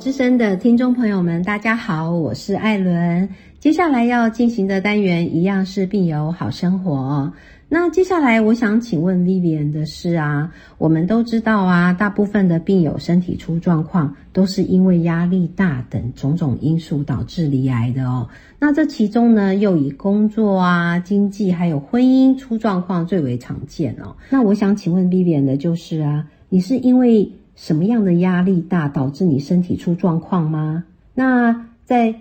友之声的听众朋友们，大家好，我是艾伦。接下来要进行的单元一样是病友好生活。那接下来我想请问 Vivian 的是啊，我们都知道啊，大部分的病友身体出状况都是因为压力大等种种因素导致罹癌的哦。那这其中呢，又以工作啊、经济还有婚姻出状况最为常见哦。那我想请问 Vivian 的就是啊，你是因为什么样的压力大导致你身体出状况吗？那在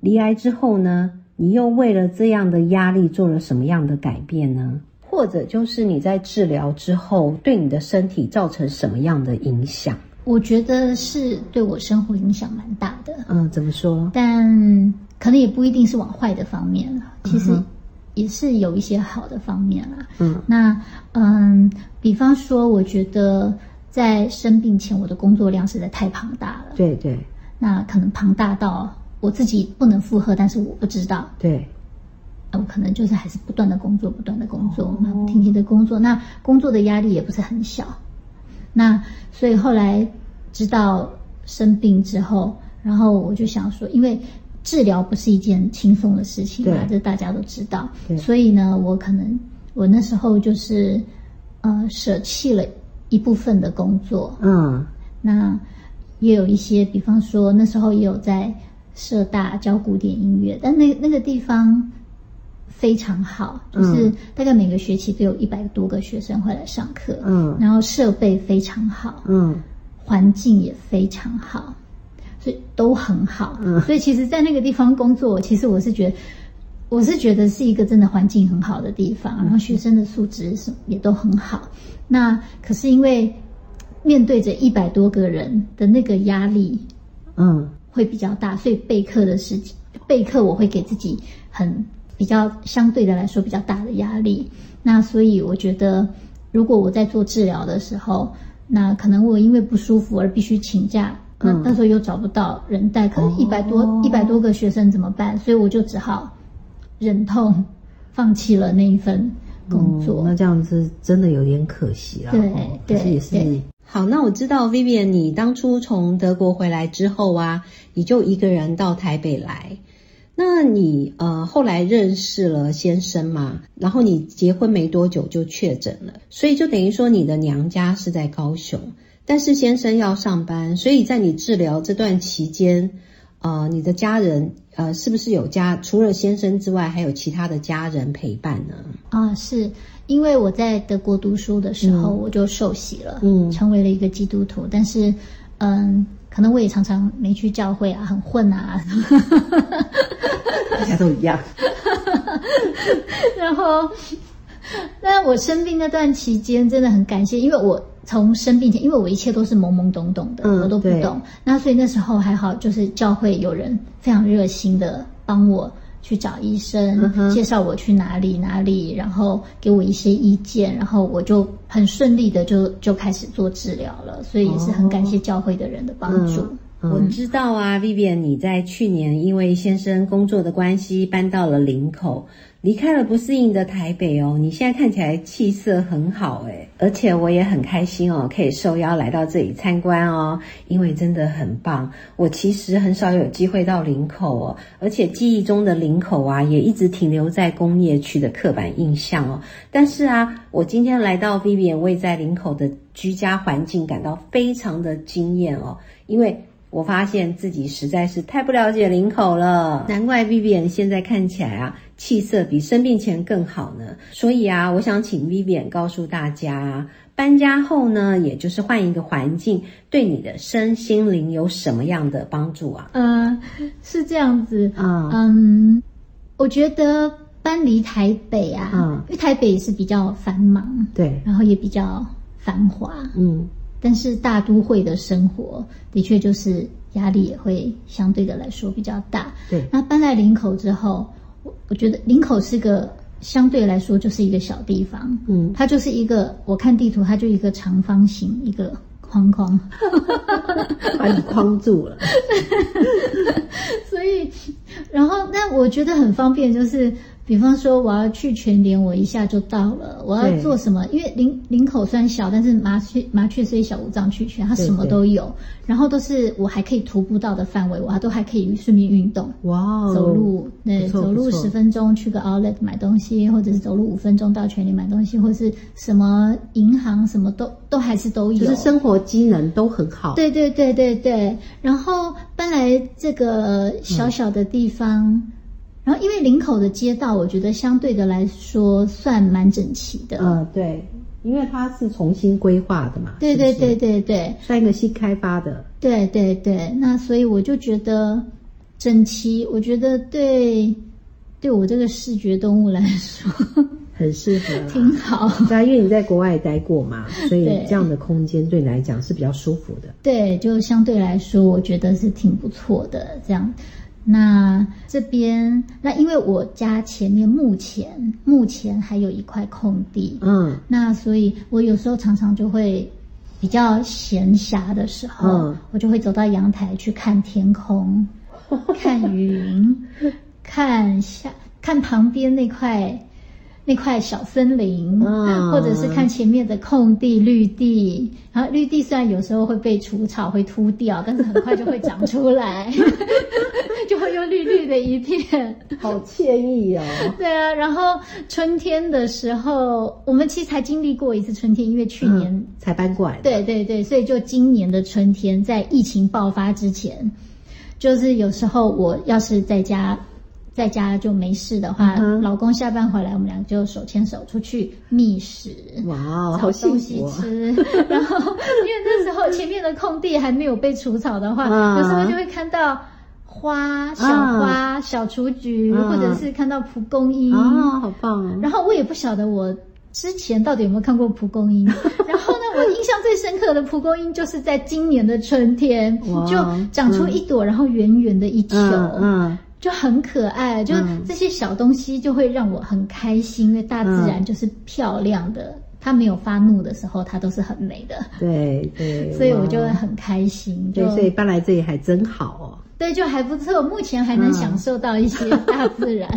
离癌之后呢，你又为了这样的压力做了什么样的改变呢？或者就是你在治疗之后对你的身体造成什么样的影响？我觉得是对我生活影响蛮大的。嗯，怎么说？但可能也不一定是往坏的方面了，其实也是有一些好的方面啦。嗯，那嗯，比方说，我觉得在生病前，我的工作量实在太庞大了。对对，那可能庞大到我自己不能负荷，但是我不知道。对。我可能就是还是不断的工作，不断的工作，马不停蹄的工作。那工作的压力也不是很小。那所以后来知道生病之后，然后我就想说，因为治疗不是一件轻松的事情嘛，这大家都知道。所以呢，我可能我那时候就是呃舍弃了一部分的工作。嗯。那也有一些，比方说那时候也有在社大教古典音乐，但那那个地方。非常好，就是大概每个学期都有一百多个学生会来上课，嗯，然后设备非常好，嗯，环境也非常好，所以都很好，嗯，所以其实，在那个地方工作，其实我是觉得，我是觉得是一个真的环境很好的地方，然后学生的素质是也都很好。那可是因为面对着一百多个人的那个压力，嗯，会比较大，所以备课的事情，备课我会给自己很。比较相对的来说比较大的压力，那所以我觉得，如果我在做治疗的时候，那可能我因为不舒服而必须请假，那那时候又找不到人带，可能一百多一百多个学生怎么办？所以我就只好忍痛放弃了那一份工作。那这样子真的有点可惜了。对对也是。好，那我知道 Vivian，你当初从德国回来之后啊，你就一个人到台北来。那你呃后来认识了先生嘛？然后你结婚没多久就确诊了，所以就等于说你的娘家是在高雄，但是先生要上班，所以在你治疗这段期间，呃，你的家人呃是不是有家除了先生之外，还有其他的家人陪伴呢？啊，是因为我在德国读书的时候我就受洗了，嗯，成为了一个基督徒，但是嗯。可能我也常常没去教会啊，很混啊，大家都一样。然后，那我生病那段期间真的很感谢，因为我从生病前，因为我一切都是懵懵懂懂的，我都不懂。那所以那时候还好，就是教会有人非常热心的帮我。去找医生，介绍我去哪里哪里，然后给我一些意见，然后我就很顺利的就就开始做治疗了，所以也是很感谢教会的人的帮助。我知道啊，Vivian，你在去年因为先生工作的关系搬到了林口。离开了不适应的台北哦，你现在看起来气色很好诶，而且我也很开心哦，可以受邀来到这里参观哦，因为真的很棒。我其实很少有机会到林口哦，而且记忆中的林口啊，也一直停留在工业区的刻板印象哦。但是啊，我今天来到 Vivian 位在林口的居家环境，感到非常的惊艳哦，因为。我发现自己实在是太不了解林口了，难怪 Vivian 现在看起来啊，气色比生病前更好呢。所以啊，我想请 Vivian 告诉大家，搬家后呢，也就是换一个环境，对你的身心灵有什么样的帮助啊？呃，是这样子啊，嗯，我觉得搬离台北啊，嗯，因为台北是比较繁忙，对，然后也比较繁华，嗯。但是大都会的生活的确就是压力也会相对的来说比较大。对，那搬来林口之后，我我觉得林口是个相对来说就是一个小地方。嗯，它就是一个我看地图，它就一个长方形一个框框，把你框住了。所以，然后那我觉得很方便，就是比方说，我要去全联，我一下就到了。我要做什么？因为林林口虽然小，但是麻雀麻雀虽小，五脏俱全，它什么都有。然后都是我还可以徒步到的范围，我还都还可以顺便运动。哇，走路，对，走路十分钟去个 Outlet 买东西，或者是走路五分钟到全联买东西，或者是什么银行，什么都都还是都有。就是生活机能都很好。对对对对对。然后搬来这个小小的地方。然后，因为林口的街道，我觉得相对的来说算蛮整齐的。嗯，对，因为它是重新规划的嘛。对对对对对，算一个新开发的。对对对，那所以我就觉得整齐，我觉得对对我这个视觉动物来说很适合，挺好。对，因为你在国外待过嘛，所以这样的空间对你来讲是比较舒服的。对，就相对来说，我觉得是挺不错的，这样。那这边，那因为我家前面目前目前还有一块空地，嗯，那所以我有时候常常就会比较闲暇的时候，嗯，我就会走到阳台去看天空，看云，看下看旁边那块。那块小森林，或者是看前面的空地绿地，然后绿地虽然有时候会被除草会秃掉，但是很快就会长出来，就会又绿绿的一片，好惬意哦。对啊，然后春天的时候，我们其实才经历过一次春天，因为去年才搬过来。对对对，所以就今年的春天，在疫情爆发之前，就是有时候我要是在家。在家就没事的话，老公下班回来，我们俩就手牵手出去觅食，哇，好东西吃。然后因为那时候前面的空地还没有被除草的话，有时候就会看到花、小花、小雏菊，或者是看到蒲公英啊，好棒。然后我也不晓得我之前到底有没有看过蒲公英。然后呢，我印象最深刻的蒲公英就是在今年的春天，就长出一朵，然后圆圆的一球。嗯。就很可爱，就这些小东西就会让我很开心，因为大自然就是漂亮的，它没有发怒的时候，它都是很美的。对对，所以我就会很开心。对，所以搬来这里还真好哦。对，就还不错，目前还能享受到一些大自然，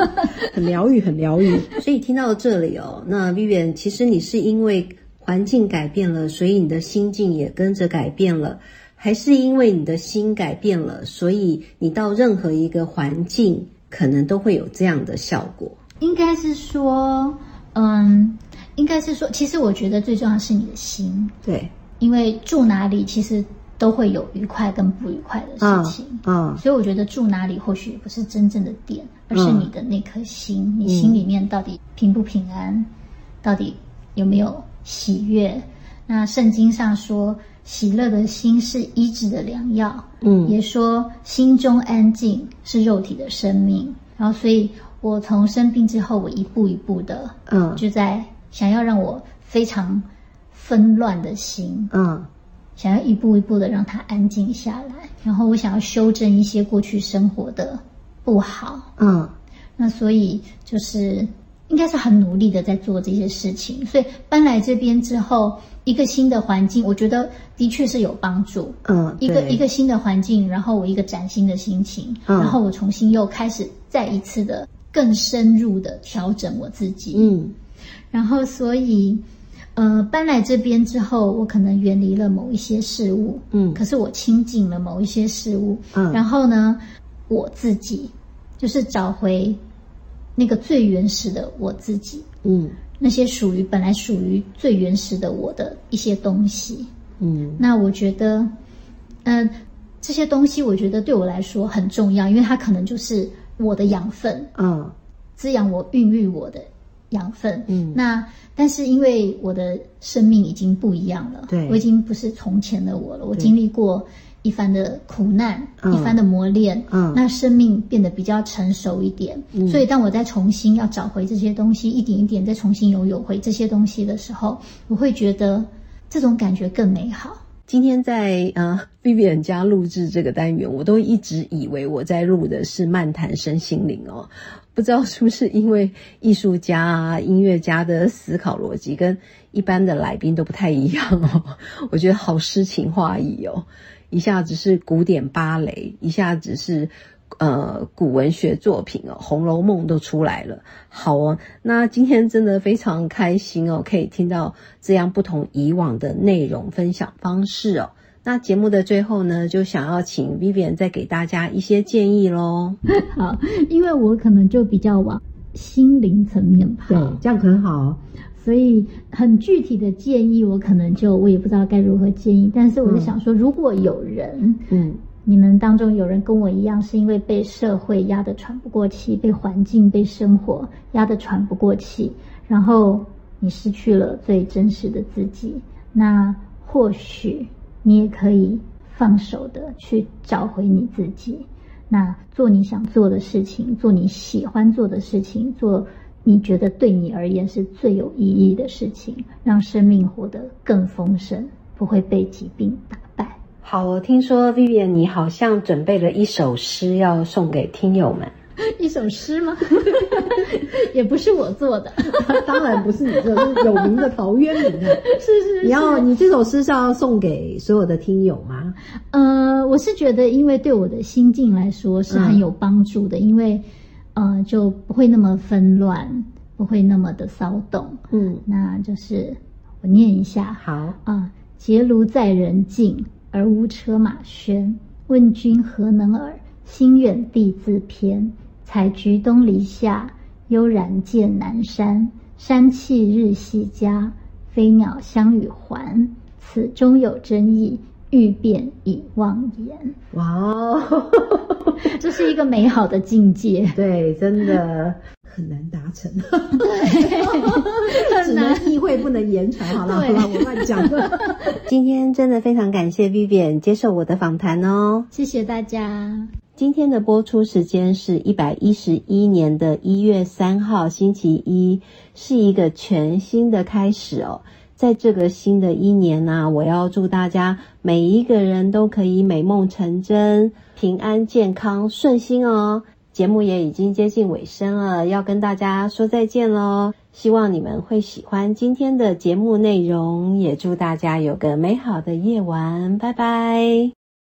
很疗愈，很疗愈。所以听到这里哦，那 Vivian，其实你是因为环境改变了，所以你的心境也跟着改变了。还是因为你的心改变了，所以你到任何一个环境，可能都会有这样的效果。应该是说，嗯，应该是说，其实我觉得最重要是你的心。对，因为住哪里其实都会有愉快跟不愉快的事情。嗯，所以我觉得住哪里或许不是真正的点，而是你的那颗心，你心里面到底平不平安，到底有没有喜悦？那圣经上说。喜乐的心是医治的良药，嗯，也说心中安静是肉体的生命。然后，所以我从生病之后，我一步一步的，嗯，就在想要让我非常纷乱的心，嗯，想要一步一步的让它安静下来。然后，我想要修正一些过去生活的不好，嗯，那所以就是应该是很努力的在做这些事情。所以搬来这边之后。一个新的环境，我觉得的确是有帮助。嗯，一个一个新的环境，然后我一个崭新的心情，然后我重新又开始再一次的更深入的调整我自己。嗯，然后所以，呃，搬来这边之后，我可能远离了某一些事物。嗯，可是我亲近了某一些事物。嗯，然后呢，我自己就是找回那个最原始的我自己。嗯。那些属于本来属于最原始的我的一些东西，嗯，那我觉得，嗯，这些东西我觉得对我来说很重要，因为它可能就是我的养分，嗯，滋养我、孕育我的养分，嗯，那但是因为我的生命已经不一样了，对。我已经不是从前的我了，我经历过。一番的苦难，一番的磨练，嗯，那生命变得比较成熟一点。所以，当我再重新要找回这些东西，一点一点再重新拥有回这些东西的时候，我会觉得这种感觉更美好。今天在呃 Vivian 家录制这个单元，我都一直以为我在录的是漫谈身心灵哦，不知道是不是因为艺术家啊、音乐家的思考逻辑跟一般的来宾都不太一样哦，我觉得好诗情画意哦。一下子是古典芭蕾，一下子是呃古文学作品哦，《红楼梦》都出来了。好哦，那今天真的非常开心哦，可以听到这样不同以往的内容分享方式哦。那节目的最后呢，就想要请 Vivian 再给大家一些建议喽。好，因为我可能就比较往心灵层面吧，对，这样很好。所以很具体的建议，我可能就我也不知道该如何建议。但是我就想说，如果有人，嗯，你们当中有人跟我一样，是因为被社会压得喘不过气，被环境、被生活压得喘不过气，然后你失去了最真实的自己，那或许。你也可以放手的去找回你自己，那做你想做的事情，做你喜欢做的事情，做你觉得对你而言是最有意义的事情，让生命活得更丰盛，不会被疾病打败。好，我听说 Vivian 你好像准备了一首诗要送给听友们。一首诗吗？也不是我做的，当然不是你做，是有名的陶渊明啊。是是，你要你这首诗是要送给所有的听友吗？呃，我是觉得，因为对我的心境来说是很有帮助的，因为呃就不会那么纷乱，不会那么的骚动。嗯，那就是我念一下。好啊，结庐在人境，而无车马喧。问君何能尔？心远地自偏。采菊东篱下，悠然见南山。山气日夕佳，飞鸟相与还。此中有真意，欲辨已忘言。哇哦，这是一个美好的境界。对，真的很难达成。对，只能意会，不能言传。好了好了，我乱讲了。今天真的非常感谢 Vivian 接受我的访谈哦，谢谢大家。今天的播出时间是一百一十一年的一月三号星期一，是一个全新的开始哦。在这个新的一年呢，我要祝大家每一个人都可以美梦成真、平安健康、顺心哦。节目也已经接近尾声了，要跟大家说再见喽。希望你们会喜欢今天的节目内容，也祝大家有个美好的夜晚，拜拜。